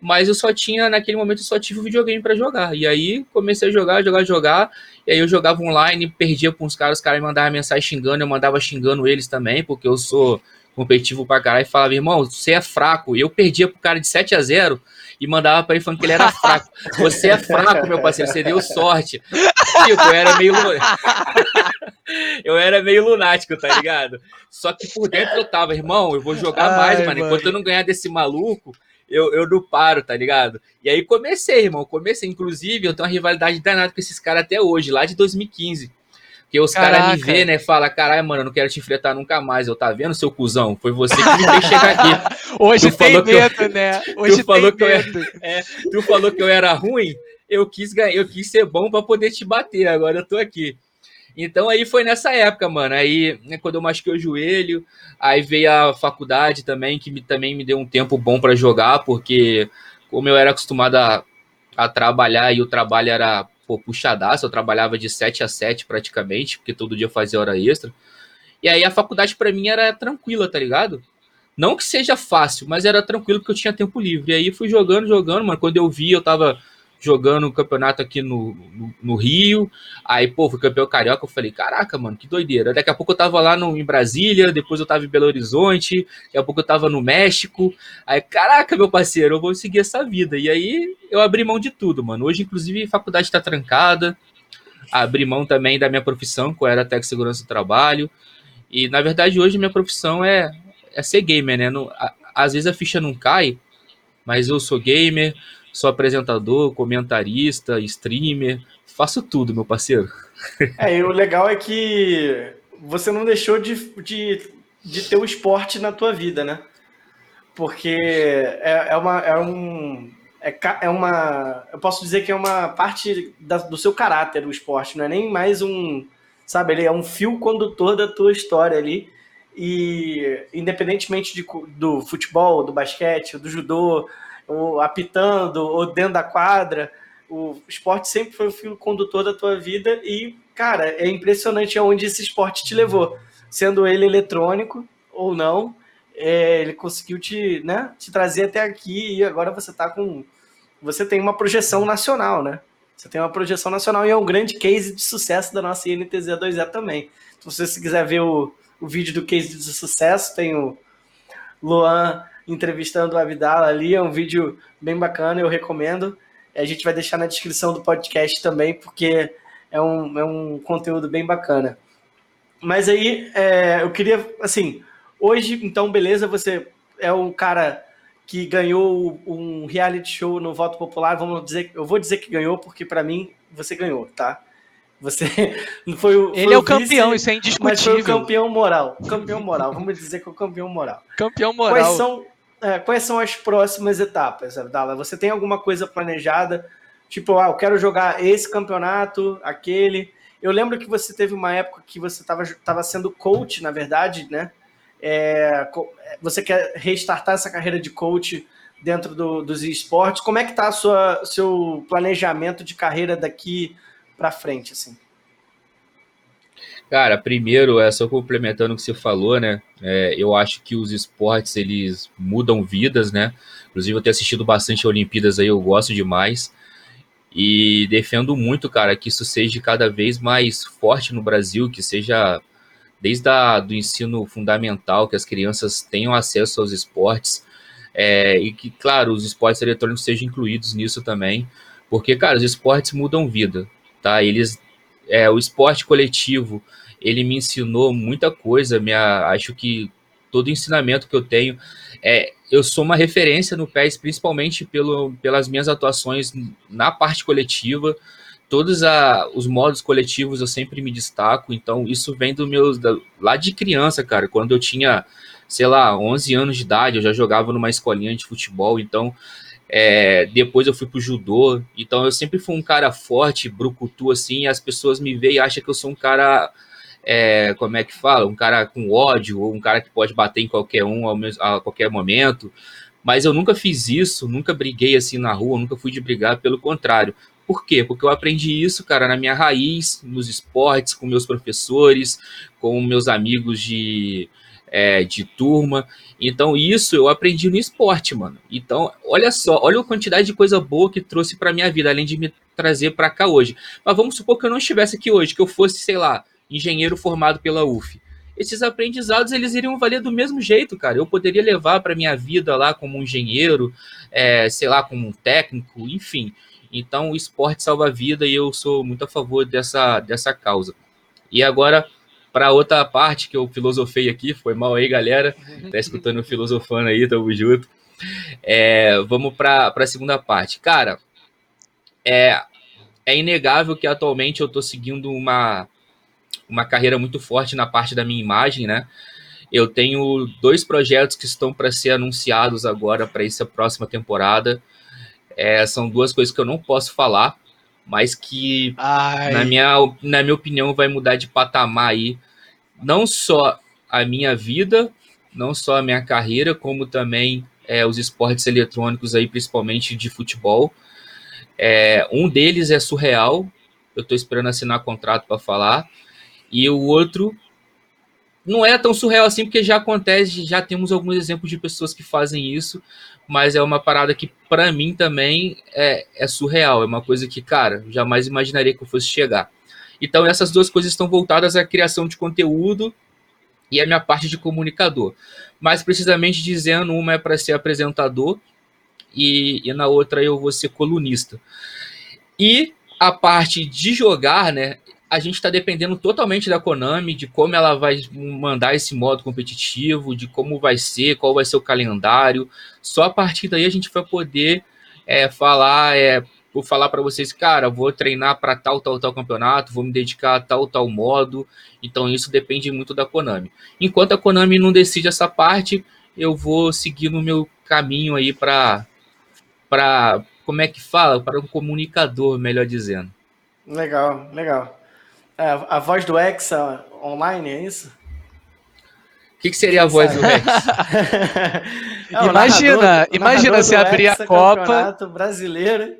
mas eu só tinha, naquele momento, eu só tive videogame para jogar. E aí comecei a jogar, jogar, jogar. E aí eu jogava online, perdia com os caras, os caras me mandavam mensagem xingando, eu mandava xingando eles também, porque eu sou competitivo pra caralho. E falava, irmão, você é fraco. E eu perdia pro cara de 7 a 0 e mandava pra ele falando que ele era fraco. Você é fraco, meu parceiro, você deu sorte. Tipo, eu era meio. eu era meio lunático, tá ligado? Só que por dentro eu tava, irmão, eu vou jogar Ai, mais, mano. Enquanto eu não ganhar desse maluco, eu, eu não paro, tá ligado? E aí comecei, irmão. Comecei, inclusive, eu tenho uma rivalidade danada com esses caras até hoje, lá de 2015. Porque os caras me vê, né? Fala, caralho, mano, eu não quero te enfrentar nunca mais. Eu tá vendo, seu cuzão? Foi você que me fez chegar aqui. Hoje tu tem medo, eu... né? Hoje tu falou que medo. Eu... É, tu falou que eu era ruim, eu quis ganhar, eu quis ser bom para poder te bater. Agora eu tô aqui. Então aí foi nessa época, mano. Aí, né, quando eu machuquei o joelho, aí veio a faculdade também, que me, também me deu um tempo bom para jogar, porque como eu era acostumado a, a trabalhar e o trabalho era pô, puxadaço, eu trabalhava de 7 a 7 praticamente, porque todo dia eu fazia hora extra. E aí a faculdade para mim era tranquila, tá ligado? Não que seja fácil, mas era tranquilo porque eu tinha tempo livre. E aí fui jogando, jogando, mano. Quando eu vi, eu tava jogando o campeonato aqui no, no, no, Rio. Aí, pô, fui campeão carioca. Eu falei, caraca, mano, que doideira. Daqui a pouco eu tava lá no, em Brasília, depois eu tava em Belo Horizonte, daqui a pouco eu tava no México. Aí, caraca, meu parceiro, eu vou seguir essa vida. E aí eu abri mão de tudo, mano. Hoje, inclusive, a faculdade tá trancada. Abri mão também da minha profissão, que era técnico segurança do trabalho. E, na verdade, hoje minha profissão é, é ser gamer, né? No, a, às vezes a ficha não cai, mas eu sou gamer, Sou apresentador, comentarista, streamer, faço tudo, meu parceiro. É, e o legal é que você não deixou de, de, de ter o esporte na tua vida, né? Porque é, é, uma, é um. É, é uma. Eu posso dizer que é uma parte da, do seu caráter o esporte, não é nem mais um. Sabe, ele é um fio condutor da tua história ali. E independentemente de, do futebol, do basquete, do judô, ou apitando, ou dentro da quadra. O esporte sempre foi o fio condutor da tua vida e, cara, é impressionante aonde esse esporte te levou. Sendo ele eletrônico ou não, é, ele conseguiu te, né, te trazer até aqui e agora você está com você tem uma projeção nacional, né? Você tem uma projeção nacional e é um grande case de sucesso da nossa INTZ2E também. Então, se você quiser ver o, o vídeo do case de sucesso, tem o Luan entrevistando o Abdala ali, é um vídeo bem bacana, eu recomendo. A gente vai deixar na descrição do podcast também, porque é um, é um conteúdo bem bacana. Mas aí, é, eu queria, assim, hoje, então, beleza, você é um cara que ganhou um reality show no voto popular, vamos dizer, eu vou dizer que ganhou porque para mim você ganhou, tá? Você foi o Ele é o, campeão, isso é indiscutível. Mas foi o campeão moral, campeão moral, vamos dizer que é o campeão moral. Campeão moral. Quais são, é, quais são as próximas etapas, Abdala? Você tem alguma coisa planejada? Tipo, ah, eu quero jogar esse campeonato, aquele. Eu lembro que você teve uma época que você estava sendo coach, na verdade, né? É, você quer restartar essa carreira de coach dentro do, dos esportes? Como é que está seu planejamento de carreira daqui para frente, assim? Cara, primeiro, é só complementando o que você falou, né? É, eu acho que os esportes eles mudam vidas, né? Inclusive, eu tenho assistido bastante Olimpíadas aí, eu gosto demais. E defendo muito, cara, que isso seja cada vez mais forte no Brasil, que seja desde a, do ensino fundamental, que as crianças tenham acesso aos esportes, é, e que, claro, os esportes eletrônicos sejam incluídos nisso também, porque, cara, os esportes mudam vida, tá? Eles, é, o esporte coletivo, ele me ensinou muita coisa, minha, acho que todo ensinamento que eu tenho, é, eu sou uma referência no PES, principalmente pelo, pelas minhas atuações na parte coletiva, todos a, os modos coletivos eu sempre me destaco, então isso vem do meu da, lá de criança, cara, quando eu tinha, sei lá, 11 anos de idade, eu já jogava numa escolinha de futebol, então é, depois eu fui pro judô, então eu sempre fui um cara forte, brucutu assim, as pessoas me veem e acham que eu sou um cara é, como é que fala, um cara com ódio, ou um cara que pode bater em qualquer um a qualquer momento, mas eu nunca fiz isso, nunca briguei assim na rua, nunca fui de brigar, pelo contrário. Por quê? Porque eu aprendi isso, cara, na minha raiz, nos esportes, com meus professores, com meus amigos de, é, de turma. Então, isso eu aprendi no esporte, mano. Então, olha só, olha a quantidade de coisa boa que trouxe para minha vida, além de me trazer para cá hoje. Mas vamos supor que eu não estivesse aqui hoje, que eu fosse, sei lá, engenheiro formado pela UF. Esses aprendizados eles iriam valer do mesmo jeito, cara. Eu poderia levar para minha vida lá como um engenheiro, é, sei lá, como um técnico, enfim. Então, o esporte salva a vida e eu sou muito a favor dessa, dessa causa. E agora, para outra parte que eu filosofei aqui, foi mal aí, galera. Tá escutando filosofando aí, tamo junto. É, vamos para a segunda parte. Cara, é, é inegável que atualmente eu tô seguindo uma, uma carreira muito forte na parte da minha imagem, né? Eu tenho dois projetos que estão para ser anunciados agora para essa próxima temporada. É, são duas coisas que eu não posso falar, mas que, na minha, na minha opinião, vai mudar de patamar aí. Não só a minha vida, não só a minha carreira, como também é, os esportes eletrônicos aí, principalmente de futebol. É, um deles é surreal, eu estou esperando assinar contrato para falar, e o outro não é tão surreal assim, porque já acontece, já temos alguns exemplos de pessoas que fazem isso, mas é uma parada que para mim também é, é, surreal, é uma coisa que, cara, jamais imaginaria que eu fosse chegar. Então essas duas coisas estão voltadas à criação de conteúdo e a minha parte de comunicador. Mais precisamente dizendo, uma é para ser apresentador e, e na outra eu vou ser colunista. E a parte de jogar, né, a gente está dependendo totalmente da Konami, de como ela vai mandar esse modo competitivo, de como vai ser, qual vai ser o calendário. Só a partir daí a gente vai poder é, falar, é, vou falar para vocês, cara, vou treinar para tal, tal, tal campeonato, vou me dedicar a tal, tal modo. Então isso depende muito da Konami. Enquanto a Konami não decide essa parte, eu vou seguir no meu caminho aí para para como é que fala, para um comunicador, melhor dizendo. Legal, legal. É, a voz do Hexa online, é isso? O que, que, seria a voz do Hexa? Não, imagina, narrador, imagina se abrir a Copa brasileiro.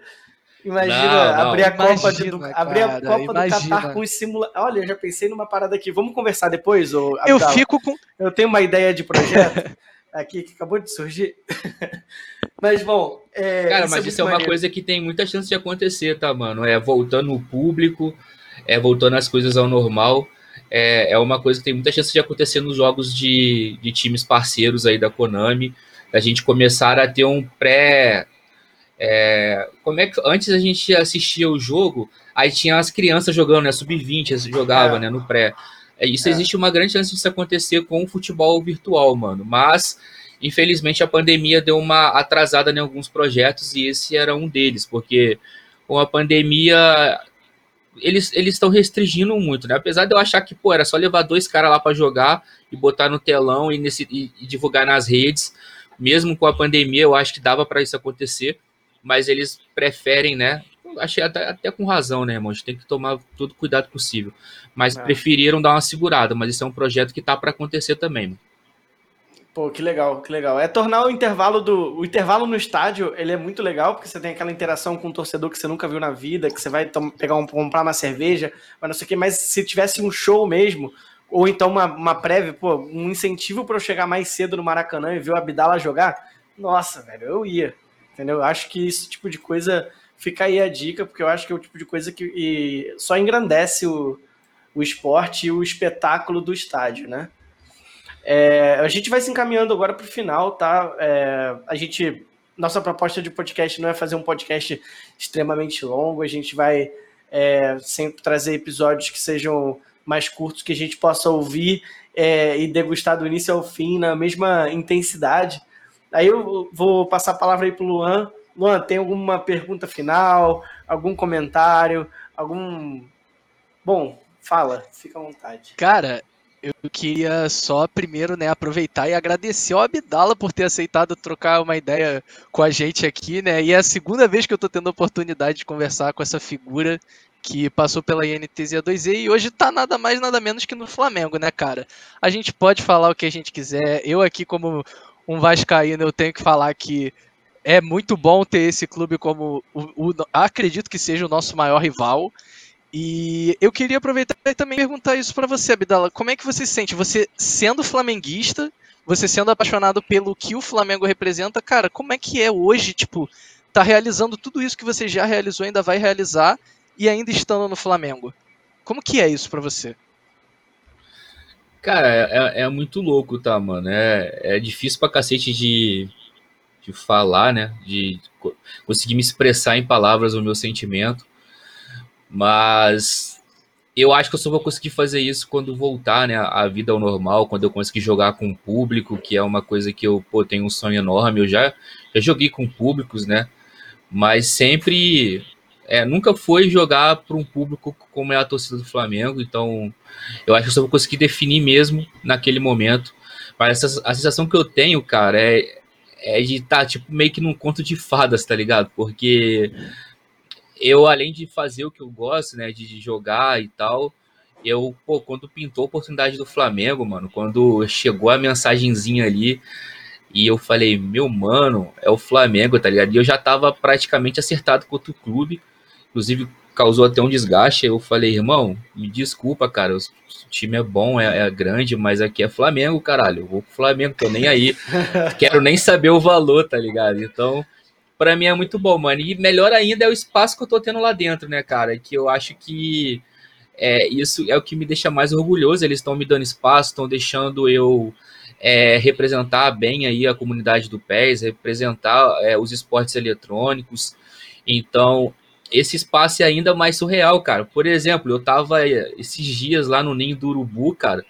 Imagina não, não. abrir a imagina, Copa, de, do, abrir a Copa do Qatar com os simuladores. Olha, eu já pensei numa parada aqui. Vamos conversar depois? Ou, eu fico com. Eu tenho uma ideia de projeto aqui que acabou de surgir. Mas, bom. É, Cara, mas é isso é uma maneiro. coisa que tem muita chance de acontecer, tá, mano? É voltando o público, é voltando as coisas ao normal. É, é uma coisa que tem muita chance de acontecer nos jogos de, de times parceiros aí da Konami. A gente começar a ter um pré. É, como é que antes a gente assistia o jogo, aí tinha as crianças jogando, né? Sub-20 jogava, é. né? No pré. É, isso é. existe uma grande chance disso acontecer com o futebol virtual, mano. Mas Infelizmente, a pandemia deu uma atrasada em alguns projetos e esse era um deles, porque com a pandemia eles estão restringindo muito, né? Apesar de eu achar que, pô, era só levar dois caras lá para jogar e botar no telão e, nesse, e, e, divulgar nas redes, mesmo com a pandemia, eu acho que dava para isso acontecer, mas eles preferem, né? Achei até, até com razão, né, irmão? A gente tem que tomar todo cuidado possível. Mas é. preferiram dar uma segurada, mas isso é um projeto que tá para acontecer também, mano. Pô, que legal, que legal. É tornar o intervalo do. O intervalo no estádio, ele é muito legal, porque você tem aquela interação com o torcedor que você nunca viu na vida, que você vai pegar um, comprar uma cerveja, mas não sei o quê, mas se tivesse um show mesmo, ou então uma, uma prévia, pô, um incentivo para eu chegar mais cedo no Maracanã e ver o Abdala jogar, nossa, velho, eu ia. Entendeu? Eu acho que esse tipo de coisa. Fica aí a dica, porque eu acho que é o tipo de coisa que só engrandece o, o esporte e o espetáculo do estádio, né? É, a gente vai se encaminhando agora para o final, tá? É, a gente, nossa proposta de podcast não é fazer um podcast extremamente longo, a gente vai é, sempre trazer episódios que sejam mais curtos, que a gente possa ouvir é, e degustar do início ao fim na mesma intensidade. Aí eu vou passar a palavra aí para o Luan. Luan, tem alguma pergunta final, algum comentário, algum. Bom, fala, fica à vontade. Cara, eu queria só primeiro né, aproveitar e agradecer ao Abdala por ter aceitado trocar uma ideia com a gente aqui, né? E é a segunda vez que eu estou tendo a oportunidade de conversar com essa figura que passou pela INTZ 2E e hoje tá nada mais nada menos que no Flamengo, né, cara? A gente pode falar o que a gente quiser. Eu aqui como um vascaíno, eu tenho que falar que é muito bom ter esse clube como o, o acredito que seja o nosso maior rival. E eu queria aproveitar e também perguntar isso para você, Abdala. Como é que você se sente? Você sendo flamenguista, você sendo apaixonado pelo que o Flamengo representa, cara, como é que é hoje, tipo, tá realizando tudo isso que você já realizou, ainda vai realizar e ainda estando no Flamengo? Como que é isso para você? Cara, é, é, muito louco, tá, mano? É, é difícil pra cacete de, de falar, né? De conseguir me expressar em palavras o meu sentimento. Mas eu acho que eu só vou conseguir fazer isso quando voltar, né, à vida ao normal, quando eu conseguir jogar com o público, que é uma coisa que eu pô, tenho um sonho enorme. Eu já, já joguei com públicos, né? Mas sempre é, nunca foi jogar para um público como é a torcida do Flamengo, então eu acho que eu só vou conseguir definir mesmo naquele momento. Mas essa, a sensação que eu tenho, cara, é, é de estar tá, tipo, meio que num conto de fadas, tá ligado? Porque eu, além de fazer o que eu gosto, né, de jogar e tal, eu, pô, quando pintou a oportunidade do Flamengo, mano, quando chegou a mensagenzinha ali, e eu falei, meu mano, é o Flamengo, tá ligado? E eu já tava praticamente acertado com outro clube, inclusive causou até um desgaste. Eu falei, irmão, me desculpa, cara, o time é bom, é, é grande, mas aqui é Flamengo, caralho. Eu vou pro Flamengo, tô nem aí. Quero nem saber o valor, tá ligado? Então, para mim é muito bom, mano. E melhor ainda é o espaço que eu tô tendo lá dentro, né, cara? Que eu acho que é, isso é o que me deixa mais orgulhoso. Eles estão me dando espaço, estão deixando eu é, representar bem aí a comunidade do PES, representar é, os esportes eletrônicos. Então, esse espaço é ainda mais surreal, cara. Por exemplo, eu tava esses dias lá no Ninho do Urubu, cara.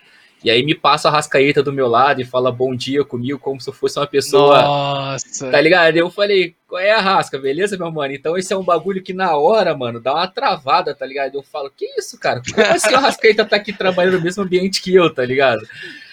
E aí me passa a rascaeta do meu lado e fala bom dia comigo, como se eu fosse uma pessoa. Nossa! Tá ligado? Eu falei, qual é a rasca, beleza, meu mano? Então esse é um bagulho que na hora, mano, dá uma travada, tá ligado? Eu falo, que isso, cara? Como assim a rascaeta tá aqui trabalhando no mesmo ambiente que eu, tá ligado?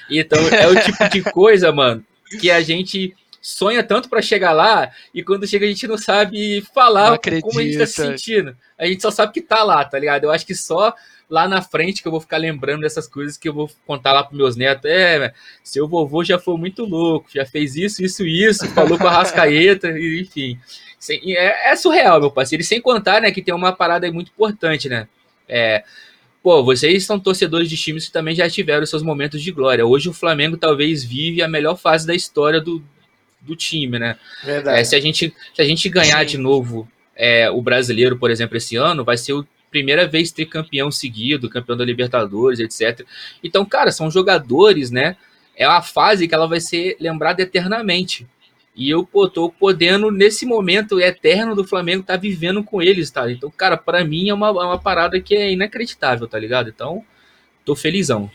Então é o tipo de coisa, mano, que a gente sonha tanto para chegar lá e quando chega a gente não sabe falar não como a gente tá se sentindo. A gente só sabe que tá lá, tá ligado? Eu acho que só lá na frente que eu vou ficar lembrando dessas coisas que eu vou contar lá para meus netos. É, seu vovô já foi muito louco, já fez isso, isso, isso, falou com a Rascaeta, enfim. É, é, surreal, meu parceiro. E sem contar, né, que tem uma parada muito importante, né? É, pô, vocês são torcedores de times que também já tiveram seus momentos de glória. Hoje o Flamengo talvez vive a melhor fase da história do, do time, né? Verdade. É, se, a gente, se a gente ganhar Sim. de novo é, o brasileiro, por exemplo, esse ano, vai ser a primeira vez ter campeão seguido, campeão da Libertadores, etc. Então, cara, são jogadores, né? É uma fase que ela vai ser lembrada eternamente. E eu, pô, tô podendo, nesse momento eterno do Flamengo, tá vivendo com eles, tá? Então, cara, para mim é uma, é uma parada que é inacreditável, tá ligado? Então, tô felizão.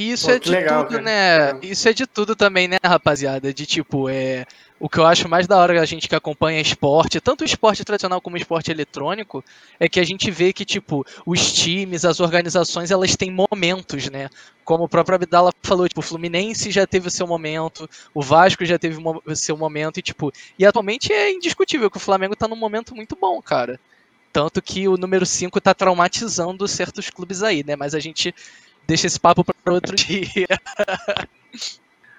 Isso Pô, é de legal, tudo, cara. né? Isso é de tudo também, né, rapaziada? De tipo, é. O que eu acho mais da hora a gente que acompanha esporte, tanto o esporte tradicional como o esporte eletrônico, é que a gente vê que, tipo, os times, as organizações, elas têm momentos, né? Como o próprio Abdala falou, tipo, o Fluminense já teve o seu momento, o Vasco já teve o seu momento, e, tipo, e atualmente é indiscutível que o Flamengo tá num momento muito bom, cara. Tanto que o número 5 tá traumatizando certos clubes aí, né? Mas a gente deixa esse papo para outro dia.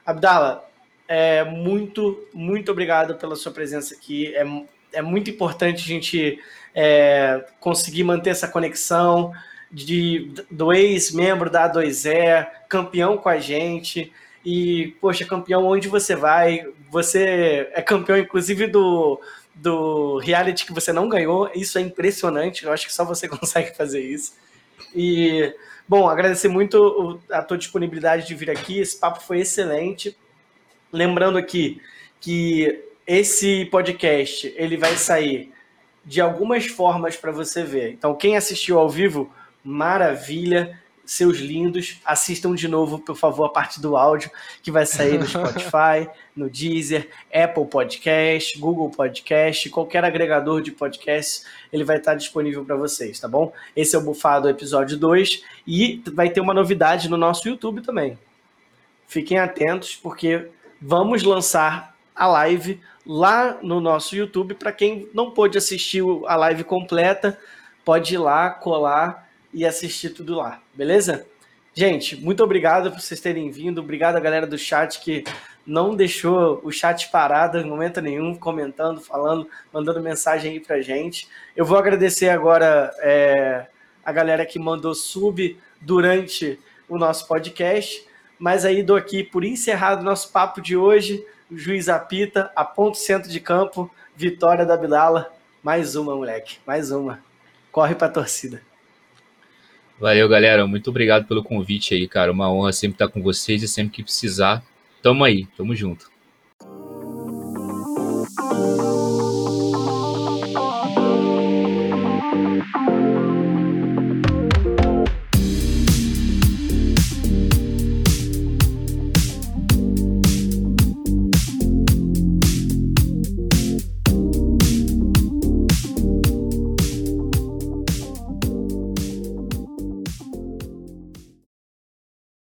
Abdala, é, muito, muito obrigado pela sua presença aqui. É, é muito importante a gente é, conseguir manter essa conexão de, do ex-membro da A2E, campeão com a gente. E, poxa, campeão onde você vai? Você é campeão, inclusive, do, do reality que você não ganhou. Isso é impressionante. Eu acho que só você consegue fazer isso. E Bom, agradecer muito a tua disponibilidade de vir aqui. Esse papo foi excelente. Lembrando aqui que esse podcast ele vai sair de algumas formas para você ver. Então, quem assistiu ao vivo, maravilha seus lindos. Assistam de novo, por favor, a parte do áudio que vai sair no Spotify, no Deezer, Apple Podcast, Google Podcast, qualquer agregador de podcast, ele vai estar disponível para vocês, tá bom? Esse é o Bufado episódio 2 e vai ter uma novidade no nosso YouTube também. Fiquem atentos porque vamos lançar a live lá no nosso YouTube para quem não pôde assistir a live completa, pode ir lá colar e assistir tudo lá, beleza? Gente, muito obrigado por vocês terem vindo. Obrigado a galera do chat que não deixou o chat parado em momento nenhum, comentando, falando, mandando mensagem aí pra gente. Eu vou agradecer agora é, a galera que mandou sub durante o nosso podcast, mas aí dou aqui por encerrado o nosso papo de hoje. O juiz apita, a ponto centro de campo, vitória da Bilala. Mais uma, moleque, mais uma. Corre pra torcida. Valeu, galera. Muito obrigado pelo convite aí, cara. Uma honra sempre estar com vocês e sempre que precisar, tamo aí, tamo junto.